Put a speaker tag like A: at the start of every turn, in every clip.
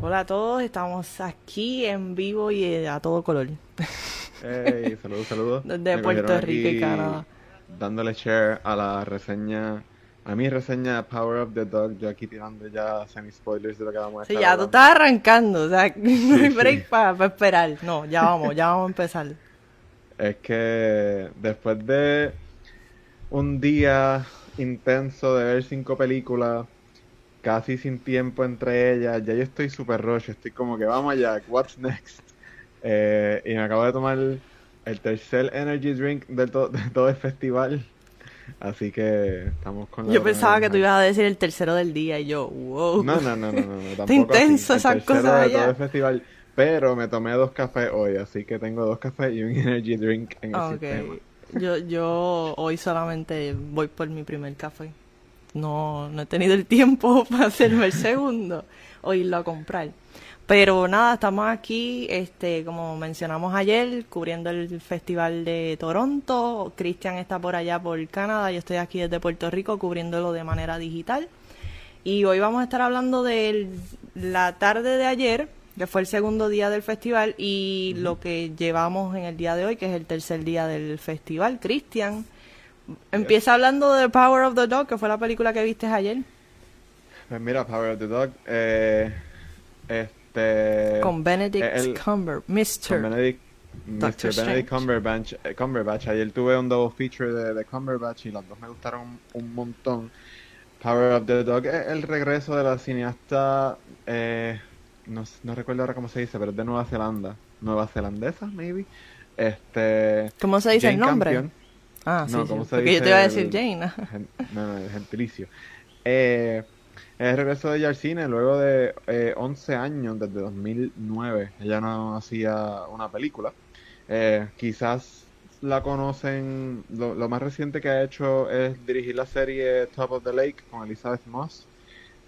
A: Hola a todos, estamos aquí en vivo y eh, a todo color.
B: Hey, saludos, saludos.
A: Desde Puerto Rico y Canadá.
B: Dándole share a la reseña, a mi reseña Power of the Dog, yo aquí tirando ya semi-spoilers de lo que vamos a
A: Sí,
B: estar
A: ya tú estás arrancando, o sea, no hay
B: sí.
A: break para esperar. No, ya vamos, ya vamos a empezar.
B: Es que después de un día intenso de ver cinco películas, casi sin tiempo entre ellas, ya yo estoy super rush, estoy como que vamos allá, what's next? Eh, y me acabo de tomar el tercer energy drink de, to- de todo el festival, así que estamos con la
A: Yo pensaba que tú ibas a decir el tercero del día y yo, wow.
B: No, no, no, no, no, tampoco
A: intenso esas cosas
B: de todo el festival, pero me tomé dos cafés hoy, así que tengo dos cafés y un energy drink en el sistema.
A: Yo, yo hoy solamente voy por mi primer café. No, no he tenido el tiempo para hacerme el segundo o irlo a comprar. Pero nada, estamos aquí, este, como mencionamos ayer, cubriendo el Festival de Toronto. Cristian está por allá por Canadá, yo estoy aquí desde Puerto Rico cubriéndolo de manera digital. Y hoy vamos a estar hablando de la tarde de ayer, que fue el segundo día del festival, y lo que llevamos en el día de hoy, que es el tercer día del festival. Cristian, empieza hablando de Power of the Dog, que fue la película que viste ayer,
B: Pues mira, Power of the Dog, eh, este...
A: con Benedict
B: el-
A: Cumber,
B: con
A: Mr.
B: Benedict, Mr. Benedict. Cumberbatch, Cumberbatch. Ayer tuve un double feature de, de Cumberbatch y los dos me gustaron un montón. Power of the Dog es el regreso de la cineasta, eh, no, recuerdo ahora cómo se dice, pero es de Nueva Zelanda. Nueva Zelandesa, maybe. Este...
A: ¿Cómo se dice el
B: Jane
A: nombre?
B: Campion.
A: Ah,
B: No,
A: sí,
B: ¿cómo
A: sí,
B: se
A: porque yo te iba a
B: el-
A: decir Jane.
B: No, no, el gentilicio. Eh, es el regreso de ella al cine luego de eh, 11 años, desde 2009. Ella no hacía una película. Eh, quizás la conocen, lo, lo más reciente que ha hecho es dirigir la serie Top of the Lake con Elizabeth Moss.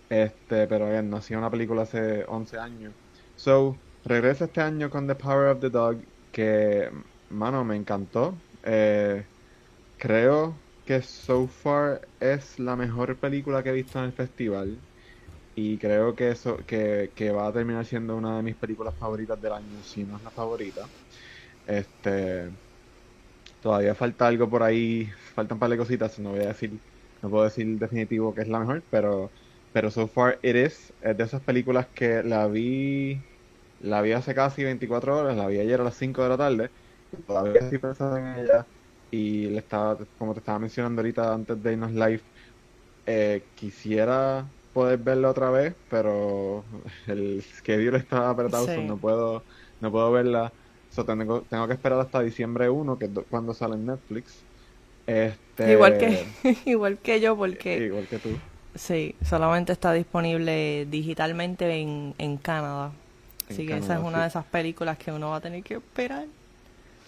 B: Este, pero again, no hacía una película hace 11 años. So, regresa este año con The Power of the Dog, que, mano, me encantó. Eh, creo que so far es la mejor película que he visto en el festival. Y creo que eso, que, que va a terminar siendo una de mis películas favoritas del año, si no es la favorita. Este, todavía falta algo por ahí, faltan un par de cositas, no voy a decir, no puedo decir definitivo que es la mejor, pero, pero so far it is. Es de esas películas que la vi, la vi hace casi 24 horas, la vi ayer a las 5 de la tarde, todavía estoy pensando en ella, y le estaba, como te estaba mencionando ahorita antes de irnos live, eh, quisiera poder verla otra vez, pero el schedule está apretado,
A: Sí.
B: so no puedo, no puedo verla. So tengo, tengo que esperar hasta diciembre 1, que es do- cuando sale en Netflix. Este,
A: Igual que, igual que yo, porque
B: igual que tú.
A: sí, solamente está disponible digitalmente en, en Canadá.
B: En
A: Así que esa es una
B: sí.
A: de esas películas que uno va a tener que esperar.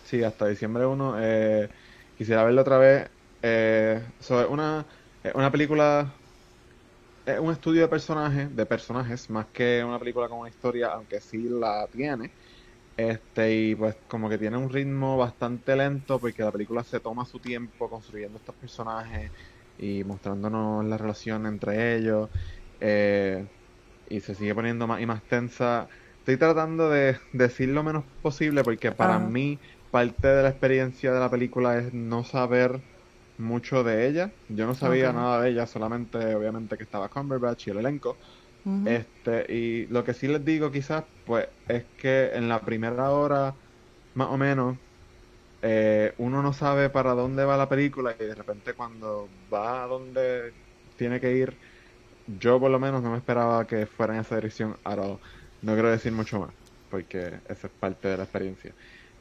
B: Sí, hasta diciembre 1. eh, quisiera verla otra vez. Eh, una, una película, es un estudio de personajes, de personajes, más que una película con una historia, aunque sí la tiene. Este, y pues como que tiene un ritmo bastante lento porque la película se toma su tiempo construyendo estos personajes y mostrándonos la relación entre ellos. eh, y se sigue poniendo más y más tensa. Estoy tratando de decir lo menos posible porque para mí parte de la experiencia de la película es no saber mucho de ella. Yo no sabía nada de ella, solamente obviamente que estaba Cumberbatch y el elenco. Este, y lo que sí les digo quizás, pues, es que en la primera hora, más o menos, eh, uno no sabe para dónde va la película y de repente cuando va a donde tiene que ir, yo por lo menos no me esperaba que fuera en esa dirección all. No quiero decir mucho más, porque esa es parte de la experiencia.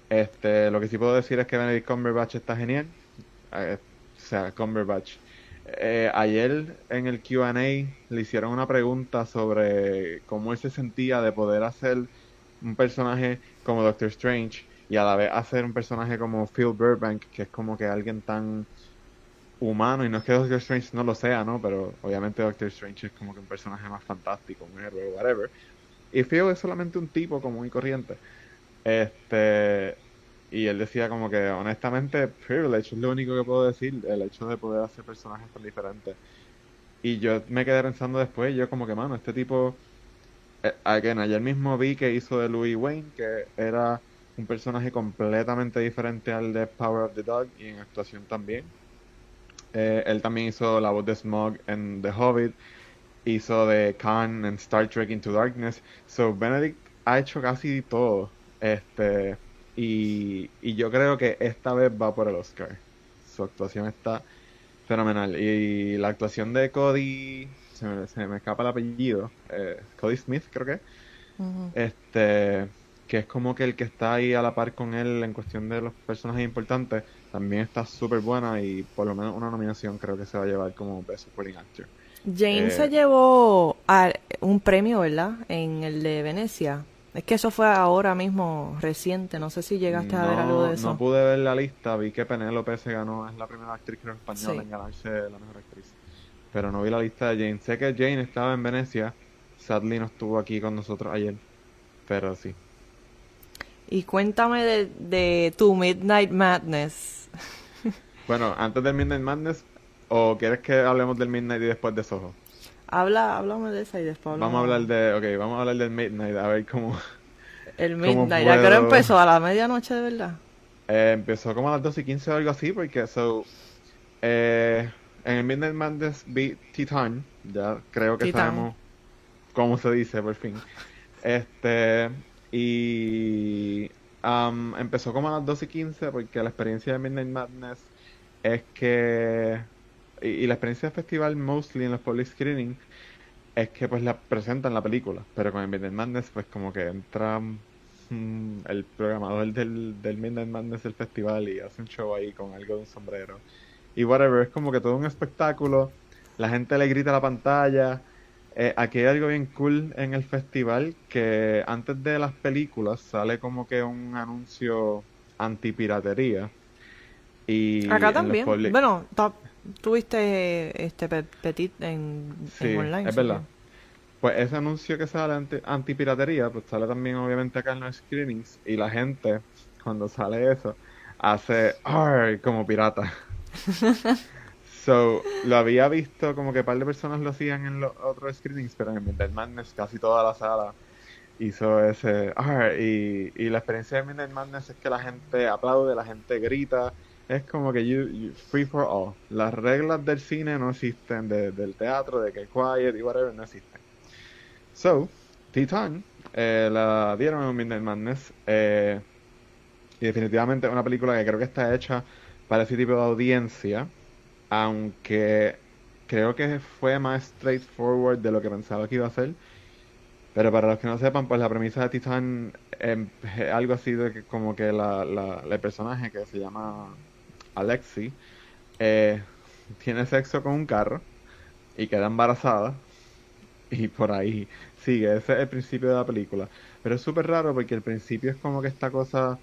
B: Este, lo que sí puedo decir es que Benedict Cumberbatch está genial. Eh, o sea, Cumberbatch. Eh, ayer en el Q&A le hicieron una pregunta sobre cómo él se sentía de poder hacer un personaje como Doctor Strange y a la vez hacer un personaje como Phil Burbank, que es como que alguien tan humano, y no es que Doctor Strange no lo sea, ¿no? Pero obviamente Doctor Strange es como que un personaje más fantástico, un héroe, whatever. Y Phil es solamente un tipo común y corriente. Este, y él decía como que honestamente, privilege es lo único que puedo decir, el hecho de poder hacer personajes tan diferentes. Y yo me quedé pensando después, yo como que, mano, este tipo eh, ayer mismo vi que hizo de Louis Wayne, que era un personaje completamente diferente al de Power of the Dog y en actuación también. Eh, él también hizo la voz de Smog en The Hobbit, hizo de Khan en Star Trek Into Darkness. So Benedict ha hecho casi todo. Este, y, y yo creo que esta vez va por el Oscar. Su actuación está fenomenal. Y la actuación de Cody, se me, se me escapa el apellido, eh, Cody Smith creo que, este, que es como que el que está ahí a la par con él en cuestión de los personajes importantes, también está súper buena y por lo menos una nominación creo que se va a llevar como Best Supporting Actor.
A: Jane
B: Eh,
A: se llevó a un premio, ¿verdad? En el de Venecia. Es que eso fue ahora mismo reciente. No sé si llegaste a ver algo de eso.
B: No pude ver la lista, vi que Penélope se ganó, es la primera actriz creo española
A: Sí.
B: en ganarse la mejor actriz. Pero no vi la lista de Jane. Sé que Jane estaba en Venecia, sadly no estuvo aquí con nosotros ayer, pero sí.
A: Y cuéntame de, de tu Midnight Madness.
B: Bueno, antes del Midnight Madness, ¿o quieres que hablemos del Midnight y después de Soho?
A: Habla, háblame de esa y después hablamos.
B: Vamos a hablar de, ok, vamos a hablar del Midnight, a ver cómo...
A: El
B: ¿Cómo
A: Midnight. ¿A qué hora empezó? ¿A la medianoche de verdad?
B: Eh, empezó como a las 12 y 15 o algo así, porque so, eh, en el Midnight Madness vi Titan, ya creo que
A: Titan.
B: sabemos cómo se dice por fin. Este, y um, empezó como a las 12 y 15 porque la experiencia de Midnight Madness es que, y, y la experiencia del festival mostly en los public screening es que pues la presentan la película, pero con el Midnight Madness pues como que entra mm, el programador del, del Midnight Madness del festival y hace un show ahí con algo de un sombrero. Y whatever, es como que todo un espectáculo, la gente le grita a la pantalla. Eh, aquí hay algo bien cool en el festival que antes de las películas sale como que un anuncio antipiratería. Y
A: Acá también. Bueno, ta- tuviste este pe- Petit en,
B: Sí,
A: en online.
B: es
A: ¿sí?
B: verdad. Pues ese anuncio que sale anti, antipiratería, pues sale también obviamente acá en los screenings y la gente, cuando sale eso, hace "Arr", como pirata. So, lo había visto como que un par de personas lo hacían en los otros screenings, pero en Midnight Madness casi toda la sala hizo ese "Arr", y, y la experiencia de Midnight Madness es que la gente aplaude, la gente grita, es como que you- you- free for all. Las reglas del cine no existen, de- del teatro, de que quiet y whatever, no existen. So, Titan eh, la dieron en Midnight Madness eh, y definitivamente es una película que creo que está hecha para ese tipo de audiencia, aunque creo que fue más straightforward de lo que pensaba que iba a ser. Pero para los que no sepan, pues la premisa de Titan em, es algo así de que como que la, la, el personaje que se llama Alexi eh, tiene sexo con un carro y queda embarazada y por ahí sigue, ese es el principio de la película. Pero es súper raro porque el principio es como que esta cosa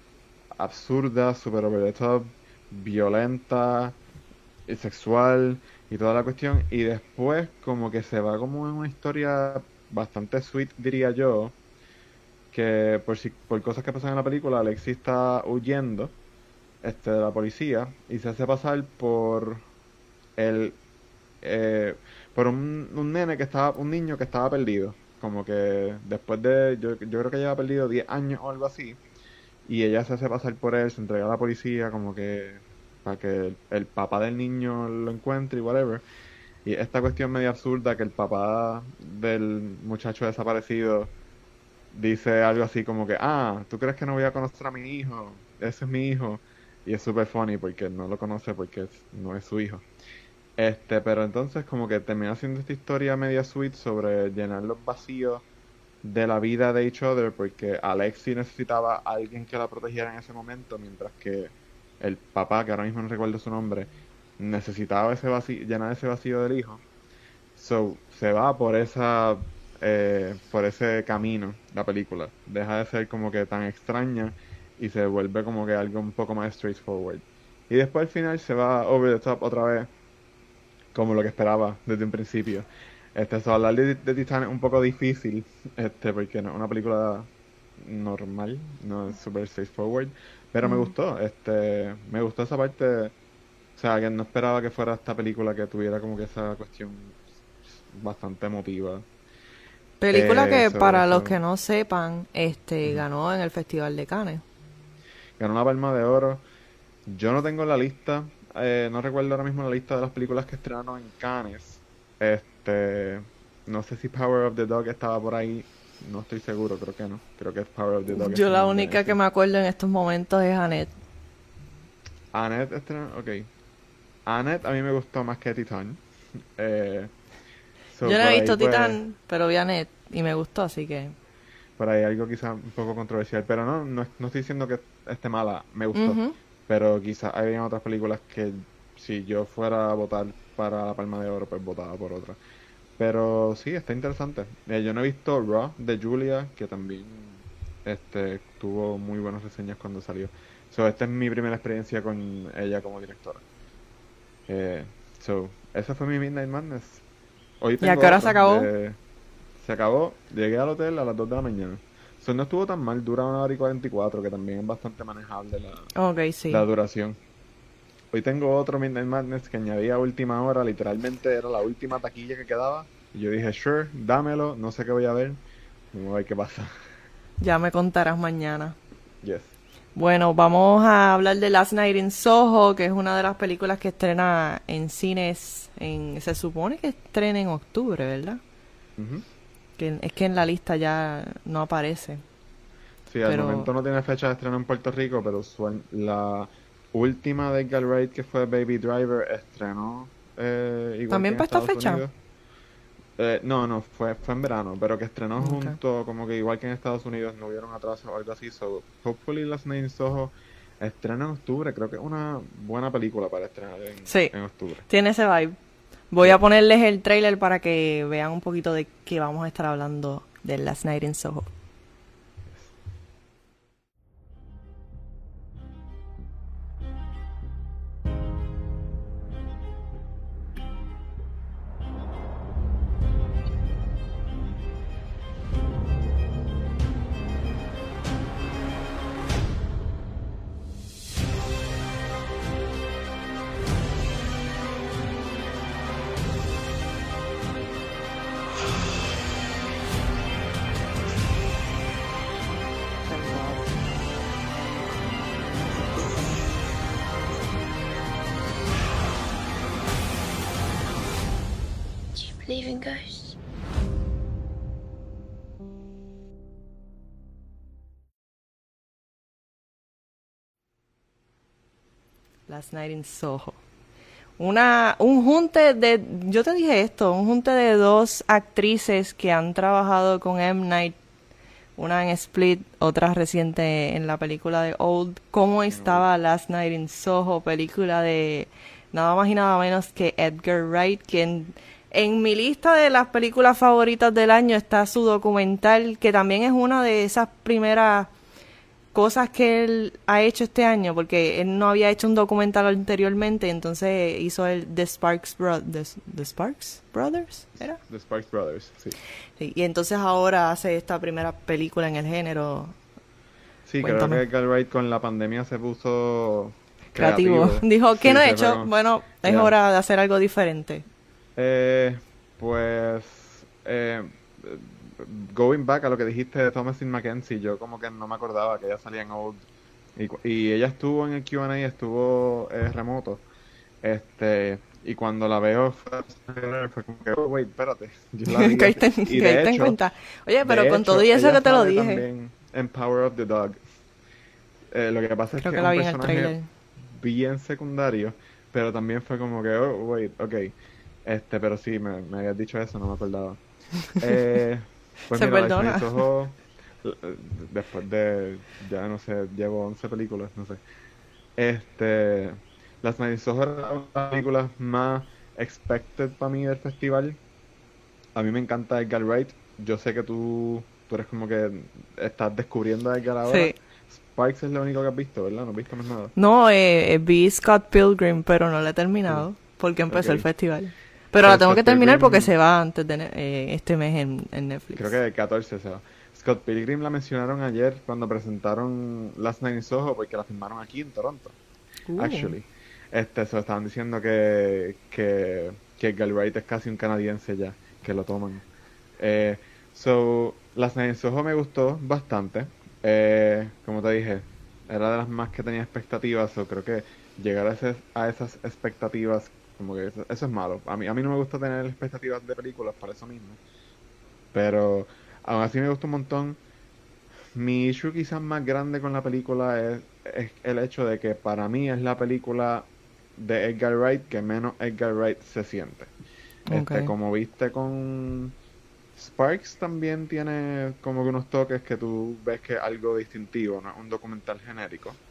B: absurda, top, violenta, y sexual y toda la cuestión. Y después como que se va como en una historia bastante sweet, diría yo, que por, si, por cosas que pasan en la película, Alexi está huyendo este, de la policía y se hace pasar por el eh, por un, un nene que estaba, un niño que estaba perdido. Como que después de, yo, yo creo que lleva perdido 10 años o algo así. Y ella se hace pasar por él, se entrega a la policía como que para que el, el papá del niño lo encuentre y whatever. Y esta cuestión medio absurda que el papá del muchacho desaparecido dice algo así como que, ah, ¿tú crees que no voy a conocer a mi hijo? Ese es mi hijo. Y es super funny porque no lo conoce porque no es su hijo. Este, pero entonces como que termina siendo esta historia media sweet sobre llenar los vacíos de la vida de each other porque Alexi necesitaba a alguien que la protegiera en ese momento mientras que el papá, que ahora mismo no recuerdo su nombre, necesitaba ese vacío, llenar ese vacío del hijo. So, se va por esa eh, por ese camino la película. Deja de ser como que tan extraña y se vuelve como que algo un poco más straightforward. Y después al final se va over the top otra vez como lo que esperaba desde un principio. Este, so, hablar de, de Titán es un poco difícil, este, porque no es una película normal, no es super straightforward, pero me
A: Mm.
B: gustó, este, me gustó esa parte, o sea, que no esperaba que fuera esta película que tuviera como que esa cuestión bastante emotiva.
A: Película
B: Eh,
A: que
B: so-
A: para
B: so-
A: los que no sepan, este ganó en el Festival de Cannes.
B: Ganó la Palma de Oro. Yo no tengo la lista, eh, no recuerdo ahora mismo la lista de las películas que estrenaron en Cannes. Este, no sé si Power of the Dog estaba por ahí, no estoy seguro, creo que no. Creo que es Power of the Dog.
A: Yo la única que me acuerdo en estos momentos es Annette.
B: Annette estrenó, ok. Annette a mí me gustó más que Titán. Eh, so,
A: Yo no he visto
B: pues,
A: Titán, pero vi Annette y me gustó, así que...
B: Por ahí algo quizá un poco controversial, pero no, no, no estoy diciendo que esté mala, me gustó. Pero quizás había otras películas que si yo fuera a votar para la Palma de Oro, pues votaba por otra. Pero sí, está interesante. Eh, yo no he visto Raw de Julia, que también este tuvo muy buenas reseñas cuando salió. So, esta es mi primera experiencia con ella como directora. Eh, so, esa fue mi Midnight Madness. Hoy
A: ¿Y a
B: tengo
A: qué hora se acabó?
B: de- Se acabó. Llegué al hotel a las 2 de la mañana. So, no estuvo tan mal, dura una hora y 44, que también es bastante manejable la,
A: sí.
B: la duración. Hoy tengo otro Midnight Madness que añadí a última hora, literalmente era la última taquilla que quedaba. Y yo dije, sure, dámelo, no sé qué voy a ver. Vamos a ver qué pasa.
A: Ya me contarás mañana.
B: Yes.
A: Bueno, vamos a hablar de Last Night in Soho, que es una de las películas que estrena en cines. En, se supone que estrena en octubre, ¿verdad?
B: Ujú.
A: Que es que en la lista ya no aparece.
B: Sí, al
A: Pero-
B: momento no tiene fecha de estreno en Puerto Rico, pero usual- la última de Edgar Wright, que fue Baby Driver, estrenó eh, igual
A: ¿También para esta fecha?
B: Eh, no, no, fue, fue en verano, pero que estrenó
A: Ok.
B: junto, como que igual que en Estados Unidos, no hubieron atraso o algo así. So, hopefully Last Night in Soho estrena en octubre. Creo que es una buena película para estrenar en,
A: Sí.
B: en octubre.
A: Tiene ese vibe. Voy a ponerles el trailer para que vean un poquito de qué vamos a estar hablando de Last Night in Soho.
C: Believe in ghosts?
A: Last Night in Soho. Una, un junte de, yo te dije esto, un junte de dos actrices que han trabajado con M. Night, una en Split, otra reciente en la película de Old. ¿Cómo estaba Last Night in Soho? Película de nada más y nada menos que Edgar Wright, quien en mi lista de las películas favoritas del año está su documental, que también es una de esas primeras cosas que él ha hecho este año, porque él no había hecho un documental anteriormente, entonces hizo el The Sparks, Bro- The, The Sparks Brothers, ¿era?
B: The Sparks Brothers, sí.
A: Sí, y entonces ahora hace esta primera película en el género
B: Sí,
A: Cuéntame.
B: creo que Wright con la pandemia se puso
A: creativo. Dijo, ¿qué
B: Sí,
A: no he hecho? Bueno, es hora de hacer algo diferente.
B: Eh, pues, eh, going back a lo que dijiste de Thomasin McKenzie, yo como que no me acordaba que ella salía en Old. Y, ella estuvo en el Q&A, estuvo eh, remoto. Este, y cuando la veo fue, como que, oh, wait, espérate. Yo la vi
A: caíste.
B: Y de
A: en cuenta. Oye, pero con
B: hecho,
A: todo y eso que te lo dije.
B: también en Power of the Dog. Eh, lo que pasa es que
A: que
B: es un personaje bien secundario, pero también fue como que, oh, wait, ok. Este, pero sí, me, me habías dicho eso, no me acordaba. Eh, pues
A: Se
B: mira,
A: perdona.
B: Eh, después de, ya no sé, llevo 11 películas, no sé. Este, Las Night in Soho era una de las películas más expected para mí del festival. A mí me encanta Edgar Wright. Yo sé que tú, tú eres como que estás descubriendo a Edgar ahora.
A: Sí.
B: Sparks es lo único que has visto, ¿verdad? No has visto más nada.
A: No, eh, eh, vi Scott Pilgrim, pero no la he terminado porque empezó el festival. Pero la tengo que terminar
B: Pilgrim-
A: porque se va antes de eh, este mes en, en Netflix.
B: Creo que el 14 se va. Scott Pilgrim la mencionaron ayer cuando presentaron Last Night in Soho porque la filmaron aquí en Toronto,
A: Uh.
B: actually. Este, se estaban diciendo que, que, que Wright es casi un canadiense ya, que lo toman. Eh, So, Las Night in Soho me gustó bastante. Eh, como te dije, era de las más que tenía expectativas, o creo que llegar a, ese- a esas expectativas, como que eso, eso es malo. A mí, a mí no me gusta tener expectativas de películas para eso mismo. Pero aún así me gustó un montón. Mi issue quizás más grande con la película es, es el hecho de que para mí es la película de Edgar Wright que menos Edgar Wright se siente. Este, como viste con Sparks también tiene como que unos toques que tú ves que es algo distintivo, no un documental genérico.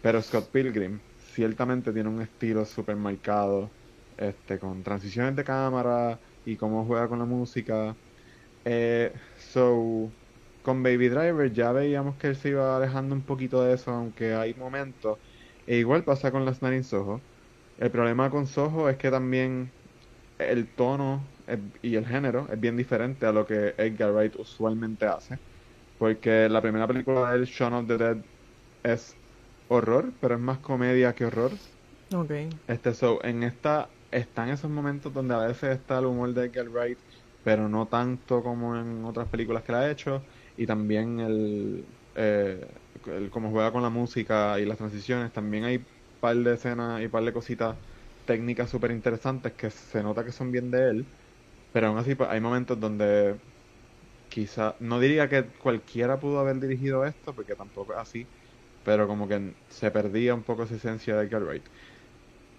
B: Pero Scott Pilgrim ciertamente tiene un estilo súper marcado, este, con transiciones de cámara y cómo juega con la música. Eh, so, con Baby Driver ya veíamos que él se iba alejando un poquito de eso, aunque hay momentos. E igual pasa con Las in Soho. El problema con Soho es que también el tono es- y el género es bien diferente a lo que Edgar Wright usualmente hace. Porque la primera película de él, Shaun of the Dead, es horror, pero es más comedia que horror.
A: Ok.
B: Este, so, en esta están esos momentos donde a veces está el humor de Edgar Wright, pero no tanto como en otras películas que la ha hecho. Y también el, eh, el cómo juega con la música y las transiciones. También hay par de escenas y par de cositas técnicas súper interesantes que se nota que son bien de él. Pero aún así pues, hay momentos donde quizá, no diría que cualquiera pudo haber dirigido esto, porque tampoco es así, pero como que se perdía un poco esa esencia de Edgar Wright.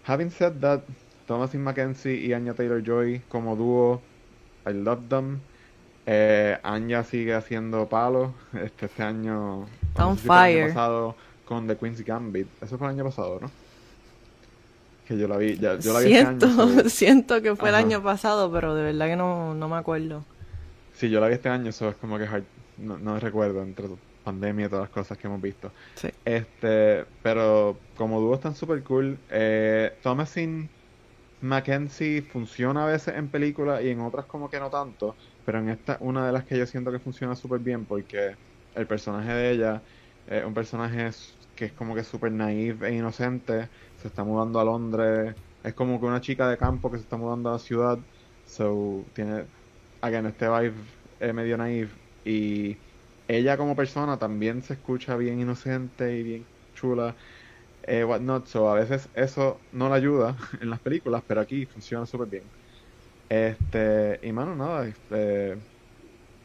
B: Having said that, Thomasin McKenzie y Anya Taylor-Joy como dúo, I love them. Eh, Anya sigue haciendo palos. Este, este año,
A: Está
B: no
A: on
B: sé si fue el año pasado con The Queen's Gambit. Eso fue el año pasado, ¿no? Que yo la vi, ya, yo la vi este año. so-
A: siento que fue el año pasado, pero de verdad que no, no me acuerdo.
B: Sí, yo la vi este año, eso es como que hard- no, no recuerdo entre pandemia y todas las cosas que hemos visto.
A: Sí.
B: Este, pero como dúo están súper cool. Eh, Thomasin Mackenzie funciona a veces en películas y en otras como que no tanto, pero en esta una de las que yo siento que funciona súper bien porque el personaje de ella es un personaje que es como que súper naive e inocente, se está mudando a Londres, es como que una chica de campo que se está mudando a la ciudad, so tiene, again, este vibe eh, medio naive y ella como persona también se escucha bien inocente y bien chula, eh, whatnot, so a veces eso no la ayuda en las películas, pero aquí funciona súper bien. Este, y mano, nada, este,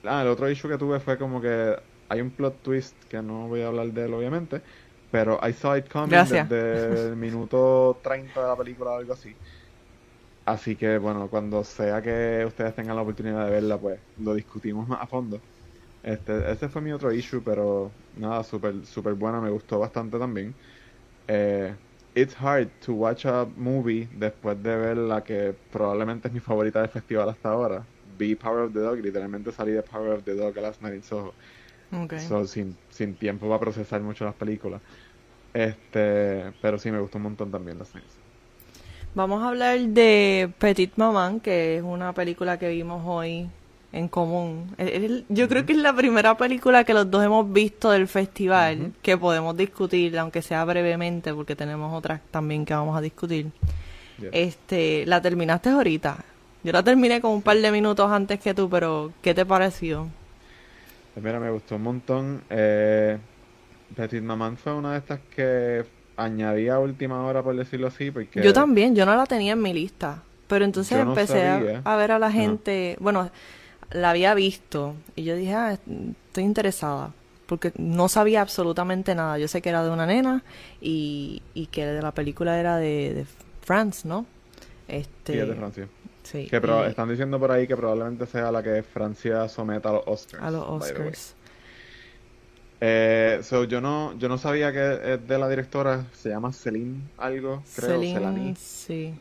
B: ah, el otro issue que tuve fue como que hay un plot twist que no voy a hablar de él obviamente, pero I saw it coming
A: Gracias.
B: desde el minuto 30 de la película o algo así. Así que bueno, cuando sea que ustedes tengan la oportunidad de verla, pues lo discutimos más a fondo. Este, ese fue mi otro issue, pero nada, súper súper buena, me gustó bastante también. Eh, it's hard to watch a movie después de ver la que probablemente es mi favorita del festival hasta ahora. Vi Power of the Dog, literalmente salí de Power of the Dog a Last Night Soho.
A: Ok.
B: So, sin, sin tiempo para procesar mucho las películas. Este, pero sí me gustó un montón también Last Night.
A: Vamos a hablar de Petit Maman, que es una película que vimos hoy en común. Yo creo que es la primera película que los dos hemos visto del festival que podemos discutir, aunque sea brevemente, porque tenemos otras también que vamos a discutir.
B: Yeah.
A: Este, la terminaste ahorita. Yo la terminé con un par de minutos antes que tú, pero ¿qué te pareció?
B: Pues mira, me gustó un montón. Eh, Petit Maman fue una de estas que añadí a última hora, por decirlo así, porque...
A: Yo también, yo no la tenía en mi lista. Pero entonces
B: no
A: empecé a- ver a la gente, bueno, la había visto y yo dije, ah, estoy interesada. Porque no sabía absolutamente nada. Yo sé que era de una nena y, y que de la película era de, de France, ¿no? Este,
B: Sí, es de Francia.
A: sí,
B: Que
A: y
B: están diciendo por ahí que probablemente sea la que Francia someta a los Oscars.
A: a los. Oscars.
B: Eh, so, yo no, yo no sabía que es de la directora, se llama Celine algo, creo,
A: Celine,
B: Celani.
A: sí.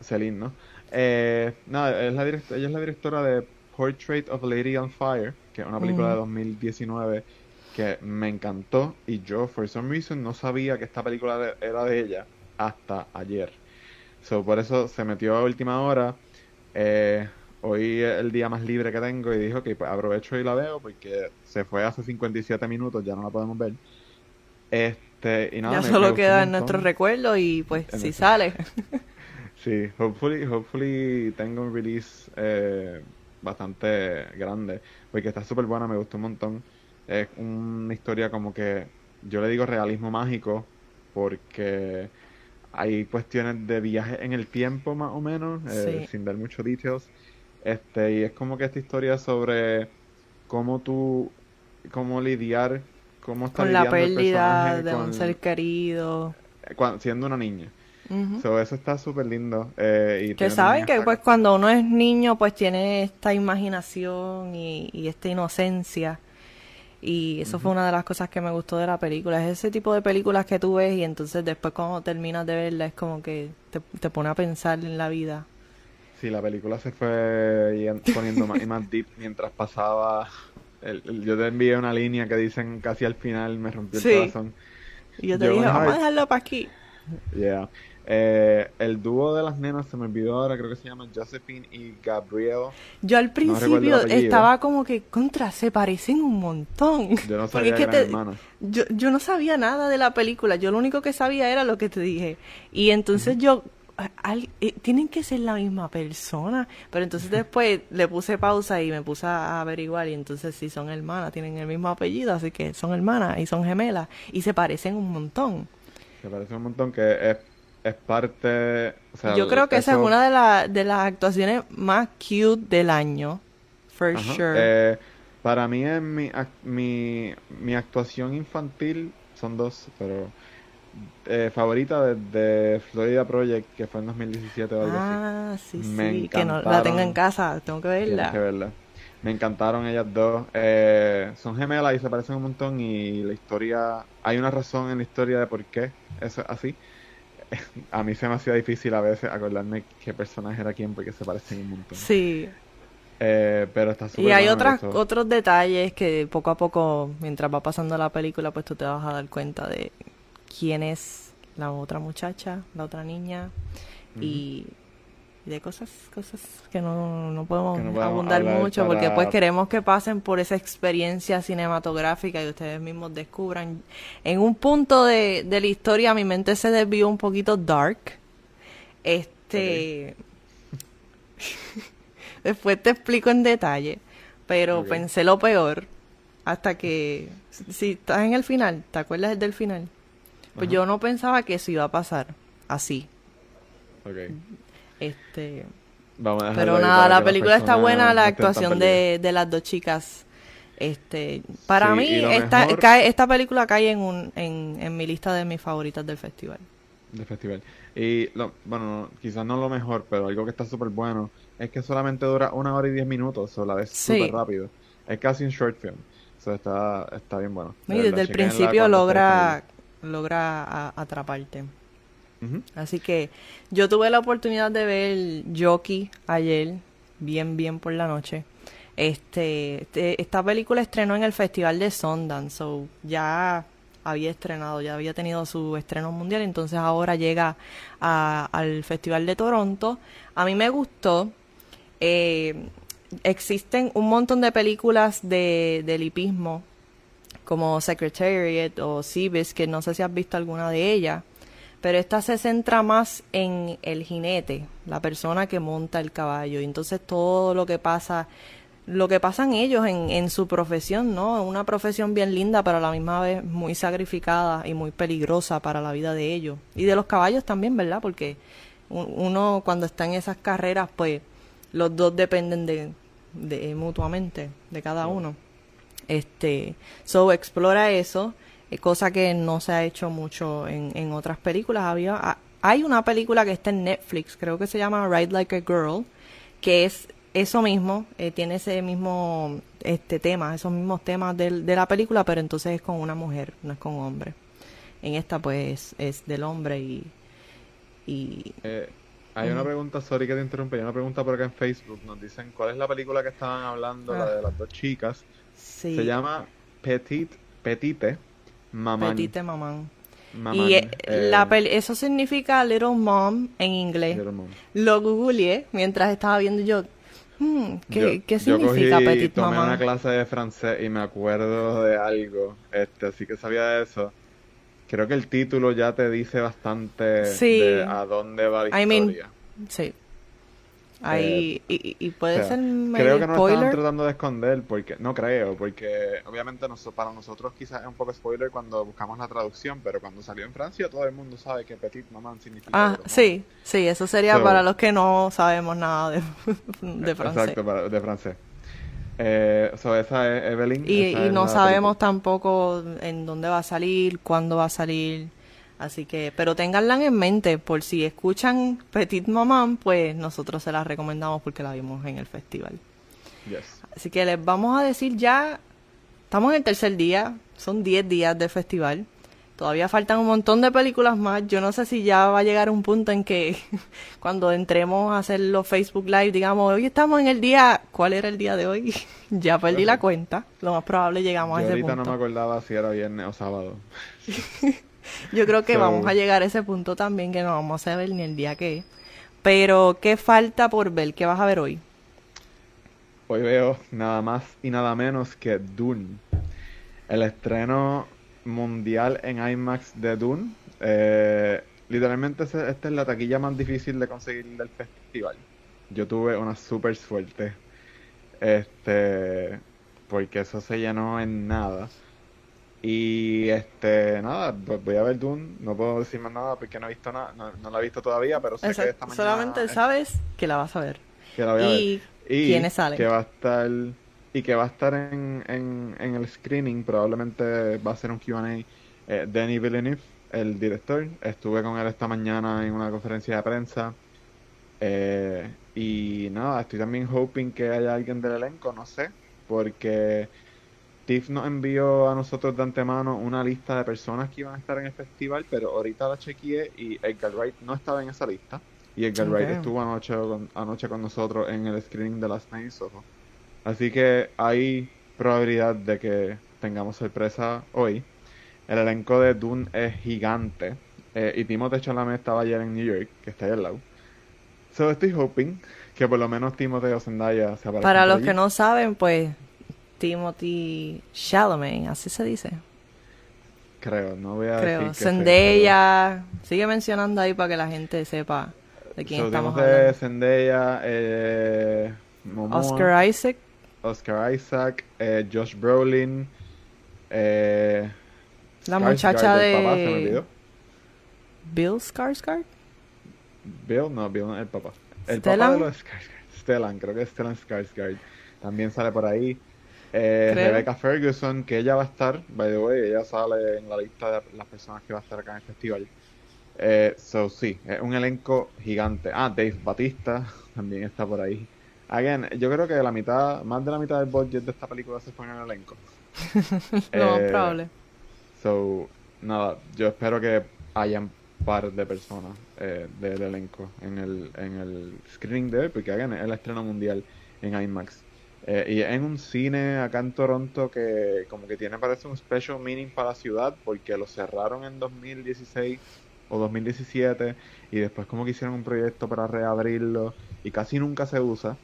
B: Celine, ¿no? Eh, nada, es la ella es la directora de Portrait of a Lady on Fire, que es una película de
A: Ujú.
B: 2019 que me encantó y yo, for some reason, no sabía que esta película era de ella hasta ayer. So, por eso se metió a última hora. Eh, hoy es el día más libre que tengo y dijo que pues aprovecho y la veo porque se fue hace 57 minutos, ya no la podemos ver. Este, y nada,
A: ya
B: me-
A: solo queda en nuestro
B: montón.
A: recuerdo y pues
B: En
A: si sale.
B: Sí, hopefully, hopefully tenga un release eh, bastante grande, porque está súper buena, me gustó un montón. Es una historia como que yo le digo realismo mágico, porque hay cuestiones de viaje en el tiempo más o menos, eh, sin dar muchos details. Este, y es como que esta historia sobre cómo tú, cómo lidiar, cómo está
A: Con la pérdida de un ser querido.
B: cuan- siendo una niña. So, eso está súper lindo. eh, y
A: Que saben que pues cuando uno es niño pues tiene esta imaginación y, y esta inocencia y eso fue una de las cosas que me gustó de la película, es ese tipo de películas que tú ves y entonces después cuando terminas de verla es como que te, te pone a pensar en la vida.
B: Sí, la película se fue poniendo más y más deep mientras pasaba. el- el- yo te envié una línea que dicen casi al final, me rompió el
A: Sí.
B: corazón.
A: Y yo te
B: Yo
A: dije, vamos a dejarlo para aquí.
B: Yeah. Eh, el dúo de las nenas se me olvidó ahora, creo que se llaman Josephine y Gabriel.
A: Yo al principio estaba como que contra, se parecen un montón.
B: Yo no sabía que
A: te-. Yo, yo no sabía nada de la película, yo lo único que sabía era lo que te dije. Y entonces yo, al- eh, tienen que ser la misma persona. Pero entonces después le puse pausa y me puse a averiguar y entonces sí son hermanas, tienen el mismo apellido, así que son hermanas y son gemelas y se parecen un montón.
B: Me parece un montón que es, es parte. O sea,
A: yo creo que esa es una de, la- de las actuaciones más cute del año, for
B: Ajá.
A: sure.
B: Eh, para mí es mi, mi, mi actuación infantil, son dos, pero eh, favorita desde Florida Project, que fue en 2017 o algo así.
A: ah, sí,
B: Me
A: sí, que no la tengo en casa, tengo que
B: Tienes
A: verla.
B: que verla. Me encantaron ellas dos. Eh, son gemelas y se parecen un montón y la historia, hay una razón en la historia de por qué eso es así. A mí se me hacía difícil a veces acordarme qué personaje era quién porque se parecen un montón.
A: Sí.
B: Eh, pero está
A: Y hay
B: buena, me
A: otras, otros detalles que poco a poco, mientras va pasando la película, pues tú te vas a dar cuenta de quién es la otra muchacha, la otra niña, y, y de cosas, cosas que no, no podemos
B: Que no podemos
A: abundar mucho, porque
B: para-
A: pues queremos que pasen por esa experiencia cinematográfica y ustedes mismos descubran. En un punto de, de la historia mi mente se desvió un poquito dark. Este... Después te explico en detalle, pero pensé lo peor hasta que, si estás en el final, ¿te acuerdas del final? Pues
B: Ajá.
A: yo no pensaba que eso iba a pasar así.
B: Ok.
A: Este,
B: Vamos a
A: pero nada, la película está buena, la actuación de, de las dos chicas. Este, para
B: Sí,
A: mí esta,
B: mejor-
A: cae- esta película cae en un en, en mi lista de mis favoritas del festival.
B: del festival. Y lo, bueno, no, quizás no lo mejor, pero algo que está súper bueno es que solamente dura una hora y diez minutos, o la
A: Sí.
B: súper rápido. Es casi un short film. So, está, está bien bueno.
A: Y
B: De
A: desde el principio logra logra atraparte. Así que yo tuve la oportunidad de ver Jockey ayer, bien, bien por la noche. Este, este- esta película estrenó en el Festival de Sundance, so ya había estrenado, ya había tenido su estreno mundial, entonces ahora llega al Festival de Toronto. A mí me gustó. eh, existen un montón de películas de, de lipismo como Secretariat o Seabiscuit, que no sé si has visto alguna de ellas, pero esta se centra más en el jinete, la persona que monta el caballo, y entonces todo lo que pasa, lo que pasan ellos en, en su profesión, ¿no? Una profesión bien linda, pero a la misma vez muy sacrificada y muy peligrosa para la vida de ellos. Y de los caballos también, ¿verdad? Porque uno cuando está en esas carreras, pues los dos dependen de, de mutuamente, de cada uno. Este, so explora eso, eh, cosa que no se ha hecho mucho en, en otras películas. Había, ah, hay una película que está en Netflix, creo que se llama Ride Like a Girl, que es eso mismo, eh, tiene ese mismo este tema, esos mismos temas del- de la película, pero entonces es con una mujer, no es con hombre. En esta pues es del hombre y, y
B: Eh, hay una pregunta, sorry que te interrumpa, hay una pregunta por acá en Facebook. Nos dicen cuál es la película que estaban hablando, la
A: Ah.
B: de las dos chicas.
A: sí,
B: Se llama Petit, Petite Maman.
A: Petite Maman.
B: Maman,
A: Y eh,
B: eh,
A: la peli- eso significa Little Mom en inglés.
B: Mom.
A: Lo googleé mientras estaba viendo yo. hmm, ¿qué,
B: Yo-
A: qué
B: yo
A: significa
B: cogí-
A: Petit
B: tomé
A: Maman?
B: una clase de francés y me acuerdo de algo, este, así que sabía de eso. Creo que el título ya te dice bastante
A: Sí.
B: de a dónde va la
A: I mean,
B: historia.
A: Sí. Ahí, y, y- y puede
B: O sea,
A: ser
B: Creo que no
A: spoiler.
B: tratando de esconder, porque no creo, porque obviamente noso- para nosotros quizás es un poco spoiler cuando buscamos la traducción, pero cuando salió en Francia todo el mundo sabe que Petit Maman significa
A: Ah, sí, sí, eso sería
B: So-
A: para los que no sabemos nada de, de francés.
B: Exacto, para- de francés. Eh, so esa es Evelyn.
A: Y,
B: esa
A: y
B: es
A: no sabemos
B: película.
A: tampoco en dónde va a salir, cuándo va a salir. Así que, pero ténganla en mente, por si escuchan Petit Maman, pues nosotros se la recomendamos porque la vimos en el festival.
B: Yes.
A: Así que les vamos a decir ya, estamos en el tercer día, son 10 días de festival. Todavía faltan un montón de películas más. Yo no sé si ya va a llegar un punto en que cuando entremos a hacer los Facebook Live, digamos, hoy estamos en el día, ¿cuál era el día de hoy? ya perdí la cuenta. Lo más probable llegamos
B: Yo
A: a ese
B: ahorita no
A: punto.
B: me acordaba si era viernes o sábado.
A: Yo creo que
B: So-
A: vamos a llegar a ese punto también que no vamos a saber ni el día que es. Pero, ¿qué falta por ver? ¿Qué vas a ver hoy?
B: Hoy veo nada más y nada menos que Dune. El estreno mundial en IMAX de Dune. Eh, literalmente esta es la taquilla más difícil de conseguir del festival. Yo tuve una super suerte. Este, porque eso se llenó en nada. Y este, nada, pues voy a ver Dune. No puedo decir más nada porque no he visto nada, no, no la he visto todavía, pero sé que esta mañana
A: Solamente
B: es-
A: sabes que la vas a ver.
B: que la voy a ver.
A: Y,
B: Y
A: quiénes salen.
B: que va a estar y que va a estar en, en, en el screening probablemente va a ser un Q&A eh, Denis Villeneuve el director estuve con él esta mañana en una conferencia de prensa eh, y nada estoy también hoping que haya alguien del elenco no sé porque Tiff nos envió a nosotros de antemano una lista de personas que iban a estar en el festival pero ahorita la chequeé y Edgar Wright no estaba en esa lista y Edgar Wright estuvo anoche con, anoche con nosotros en el screening de Last Night in Soho. Así que hay probabilidad de que tengamos sorpresa hoy. El elenco de Dune es gigante. Eh, y Timothée Chalamet estaba ayer en New York, que está ahí al lado. So estoy hoping que por lo menos Timothée o Zendaya se aparezcan
A: Para los
B: allí.
A: que no saben, pues Timothy Chalamet, así se dice.
B: Creo, no voy a
A: Creo.
B: decir que
A: Zendaya. Sigue mencionando ahí para que la gente sepa de quién
B: So,
A: estamos hablando.
B: Zendaya, eh, Momoa,
A: Oscar Isaac.
B: Oscar Isaac, eh, Josh Brolin, eh,
A: La
B: Skarsgård,
A: muchacha
B: el papá,
A: de-
B: se me olvidó.
A: Bill Skarsgård.
B: Bill, no, Bill no es el papá. El
A: Stellan.
B: papá de los Skarsgård. Stellan, creo que es Stellan Skarsgård. También sale por ahí. Eh. Rebecca Ferguson, que ella va a estar, by the way, ella sale en la lista de las personas que va a estar acá en el festival. Eh, so, sí, es un elenco gigante. Ah, Dave Batista también está por ahí. Again, yo creo que la mitad, más de la mitad del budget de esta película se fue en el elenco.
A: Más
B: Eh,
A: probable.
B: So, nada, yo espero que hayan par de personas eh, del elenco en el, en el screening de hoy, porque hagan el estreno mundial en IMAX. Eh, y en un cine acá en Toronto que como que tiene parece un special meaning para la ciudad porque lo cerraron en 2016 o 2017 y después como que hicieron un proyecto para reabrirlo y casi nunca se usa.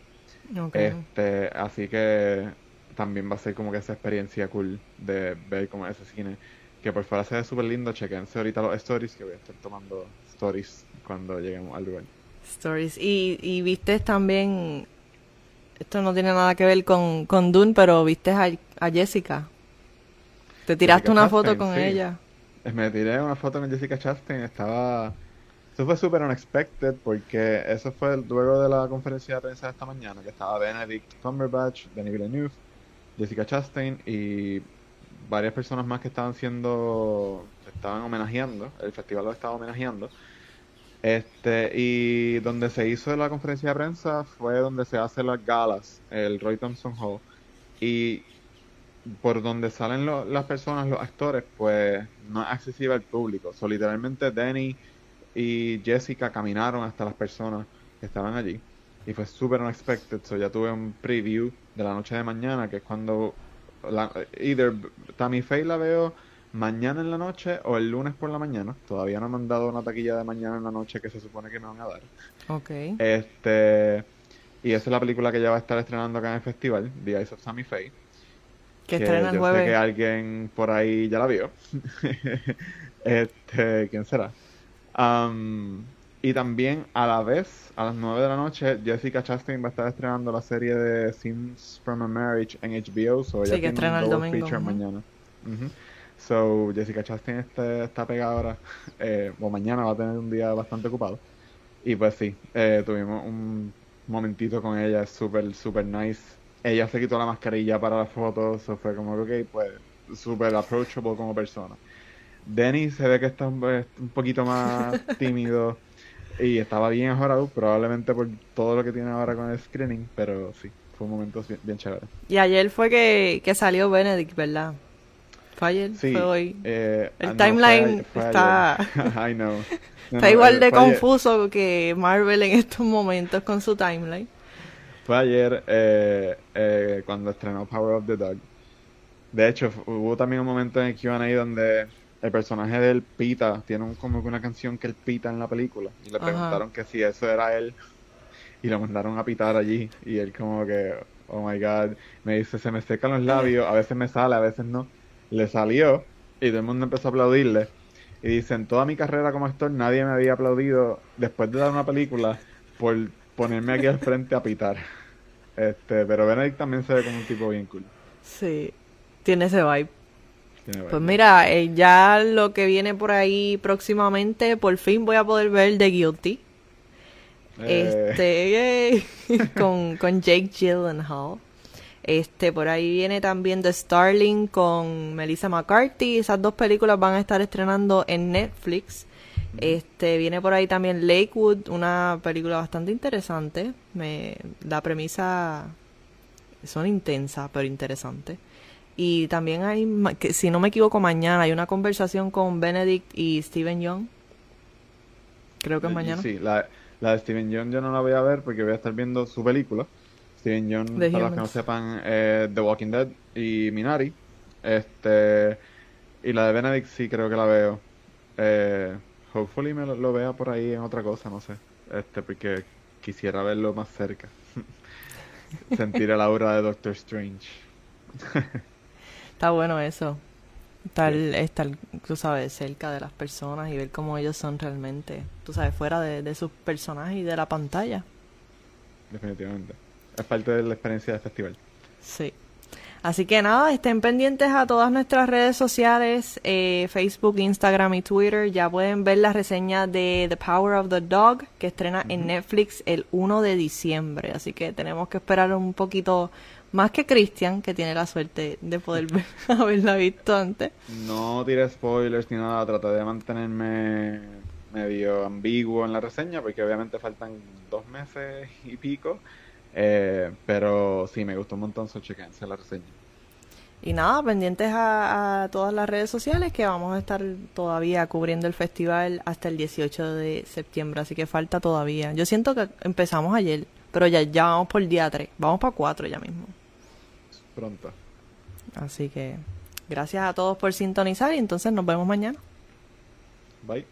A: Ok.
B: Este, así que también va a ser como que esa experiencia cool de ver como ese cine. Que por fuera se ve súper lindo. Chequense ahorita los stories que voy a estar tomando stories cuando lleguemos al lugar.
A: Stories. Y, y viste también. Esto no tiene nada que ver con, con Dune, pero viste a, a Jessica. Te tiraste
B: Jessica
A: una foto con
B: sí.
A: ella.
B: Eh, Me tiré una foto con Jessica Chastain. Estaba. Eso fue súper unexpected porque eso fue luego de la conferencia de prensa de esta mañana. Que estaba Benedict Cumberbatch, Denis Villeneuve, Jessica Chastain y varias personas más que estaban siendo. estaban homenajeando. El festival lo estaba homenajeando. Este, y donde se hizo la conferencia de prensa fue donde se hacen las galas, el Roy Thompson Hall. Y por donde salen lo- las personas, los actores, pues no es accesible al público. So, literalmente Danny y Jessica caminaron hasta las personas que estaban allí. Y fue súper unexpected. So, ya tuve un preview de la noche de mañana, que es cuando la, either Tammy Faye la veo mañana en la noche o el lunes por la mañana. Todavía no me han dado una taquilla de mañana en la noche que se supone que me van a dar.
A: Ok.
B: Este, y esa es la película que ya va a estar estrenando acá en el festival, The Eyes of Tammy Faye.
A: Que
B: que
A: estrena el
B: yo
A: jueves.
B: sé que alguien por ahí ya la vio. este, ¿quién será? Am, Y también a la vez, a las 9 de la noche, Jessica Chastain va a estar estrenando la serie de Scenes from a Marriage en HBO. So
A: Sí, que estrena el domingo,
B: feature
A: ujú.
B: mañana. Ujú. So Jessica Chastain está, está pegada ahora, eh, o mañana va a tener un día bastante ocupado. Y pues sí, eh, tuvimos un momentito con ella, súper, súper nice. Ella se quitó la mascarilla para las fotos, so fue como que, ok, pues súper approachable como persona. Denny se ve que está un, un poquito más tímido y estaba bien ahora, probablemente por todo lo que tiene ahora con el screening, pero sí, fue un momento bien, bien chévere.
A: Y ayer fue que, que salió Benedict, ¿verdad? ¿Fue ayer?
B: Sí,
A: ¿Fue hoy?
B: eh,
A: El
B: ah, no,
A: timeline está-.
B: I know. No,
A: Está
B: no,
A: igual
B: eh,
A: de
B: ayer-
A: confuso que Marvel en estos momentos con su timeline.
B: Fue ayer eh, eh, cuando estrenó Power of the Dog. De hecho, hubo también un momento en el Q&A donde el personaje del Pita tiene un- como que una canción que él pita en la película. Y le
A: Ajá.
B: preguntaron que si eso era él. Y lo mandaron a pitar allí. Y él como que, oh my god. Me dice, se me secan los labios. A veces me sale, a veces no. Le salió. Y todo el mundo empezó a aplaudirle. Y dice, en toda mi carrera como actor nadie me había aplaudido después de dar una película por ponerme aquí al frente a pitar. Este, pero Benedict también se ve como un tipo bien cool.
A: Sí, tiene ese vibe.
B: Tiene
A: Pues mira, eh, ya lo que viene por ahí próximamente, por fin voy a poder ver The Guilty.
B: Eh,
A: Este, con, con Jake Gyllenhaal. Este, por ahí viene también The Starling con Melissa McCarthy. Esas dos películas van a estar estrenando en Netflix. Este, viene por ahí también Lakewood, una película bastante interesante. Me, la premisa son intensas, pero interesantes. Y también hay, que, si no me equivoco, mañana hay una conversación con Benedict y Steven Young. Creo que es mañana.
B: Sí, la, la de Steven Yeun yo no la voy a ver porque voy a estar viendo su película. Steven Yeun,
A: The
B: para los que no sepan, eh, The Walking Dead y Minari. Este, y la de Benedict sí creo que la veo. Eh, hopefully me lo, lo vea por ahí en otra cosa, no sé. Este, porque quisiera verlo más cerca. Sentir el aura de Doctor Strange.
A: Está bueno eso. Estar, estar, tú sabes, cerca de las personas y ver cómo ellos son realmente, tú sabes, fuera de, de sus personajes y de la pantalla.
B: Definitivamente. Es parte de la experiencia del festival.
A: Sí. Así que nada, estén pendientes a todas nuestras redes sociales, eh, Facebook, Instagram y Twitter. Ya pueden ver la reseña de The Power of the Dog, que estrena en Netflix el 1 de diciembre. Así que tenemos que esperar un poquito más que Christian, que tiene la suerte de poder ver- haberla visto antes.
B: No tiré spoilers ni nada, traté de mantenerme medio ambiguo en la reseña porque obviamente faltan dos meses y pico. Eh, pero sí, me gustó un montón, so chequense la reseña.
A: Y nada, pendientes a, a todas las redes sociales que vamos a estar todavía cubriendo el festival hasta el 18 de septiembre, así que falta todavía. Yo siento que empezamos ayer, pero ya, ya vamos por día 3, vamos para 4 ya mismo.
B: Pronto.
A: Así que gracias a todos por sintonizar y entonces nos vemos mañana.
B: Bye.